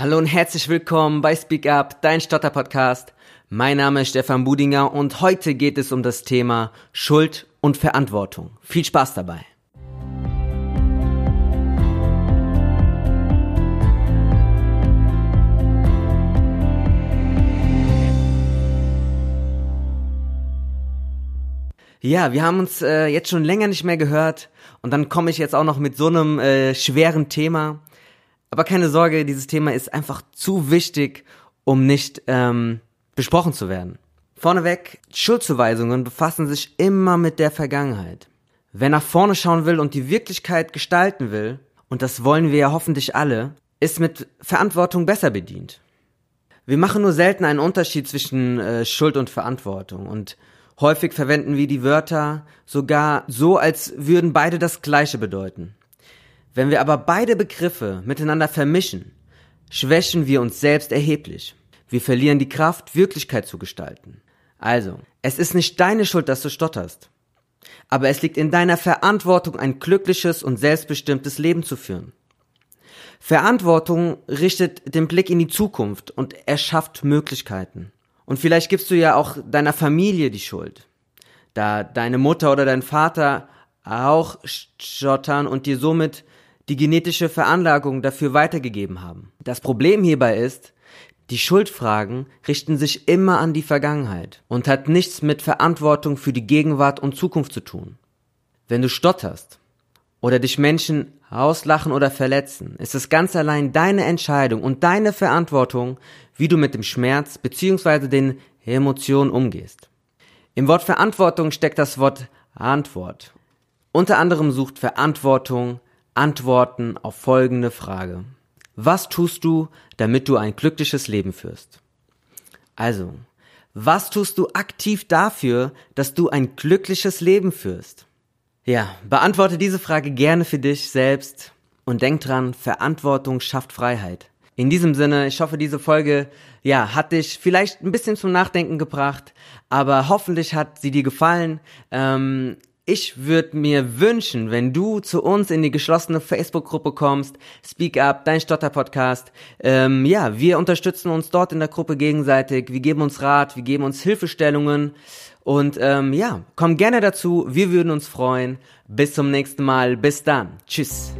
Hallo und herzlich willkommen bei Speak Up, dein Stotter-Podcast. Mein Name ist Stefan Budinger und heute geht es um das Thema Schuld und Verantwortung. Viel Spaß dabei. Ja, wir haben uns äh, jetzt schon länger nicht mehr gehört und dann komme ich jetzt auch noch mit so einem äh, schweren Thema. Aber keine Sorge, dieses Thema ist einfach zu wichtig, um nicht ähm, besprochen zu werden. Vorneweg, Schuldzuweisungen befassen sich immer mit der Vergangenheit. Wer nach vorne schauen will und die Wirklichkeit gestalten will, und das wollen wir ja hoffentlich alle, ist mit Verantwortung besser bedient. Wir machen nur selten einen Unterschied zwischen äh, Schuld und Verantwortung und häufig verwenden wir die Wörter sogar so, als würden beide das Gleiche bedeuten. Wenn wir aber beide Begriffe miteinander vermischen, schwächen wir uns selbst erheblich. Wir verlieren die Kraft, Wirklichkeit zu gestalten. Also, es ist nicht deine Schuld, dass du stotterst. Aber es liegt in deiner Verantwortung, ein glückliches und selbstbestimmtes Leben zu führen. Verantwortung richtet den Blick in die Zukunft und erschafft Möglichkeiten. Und vielleicht gibst du ja auch deiner Familie die Schuld. Da deine Mutter oder dein Vater auch stottern und dir somit die genetische Veranlagung dafür weitergegeben haben. Das Problem hierbei ist, die Schuldfragen richten sich immer an die Vergangenheit und hat nichts mit Verantwortung für die Gegenwart und Zukunft zu tun. Wenn du stotterst oder dich Menschen auslachen oder verletzen, ist es ganz allein deine Entscheidung und deine Verantwortung, wie du mit dem Schmerz bzw. den Emotionen umgehst. Im Wort Verantwortung steckt das Wort Antwort. Unter anderem sucht Verantwortung Antworten auf folgende Frage. Was tust du, damit du ein glückliches Leben führst? Also, was tust du aktiv dafür, dass du ein glückliches Leben führst? Ja, beantworte diese Frage gerne für dich selbst und denk dran, Verantwortung schafft Freiheit. In diesem Sinne, ich hoffe, diese Folge, ja, hat dich vielleicht ein bisschen zum Nachdenken gebracht, aber hoffentlich hat sie dir gefallen. Ähm, ich würde mir wünschen, wenn du zu uns in die geschlossene Facebook-Gruppe kommst, Speak Up, dein Stotter-Podcast. Ähm, ja, wir unterstützen uns dort in der Gruppe gegenseitig. Wir geben uns Rat, wir geben uns Hilfestellungen. Und ähm, ja, komm gerne dazu. Wir würden uns freuen. Bis zum nächsten Mal. Bis dann. Tschüss.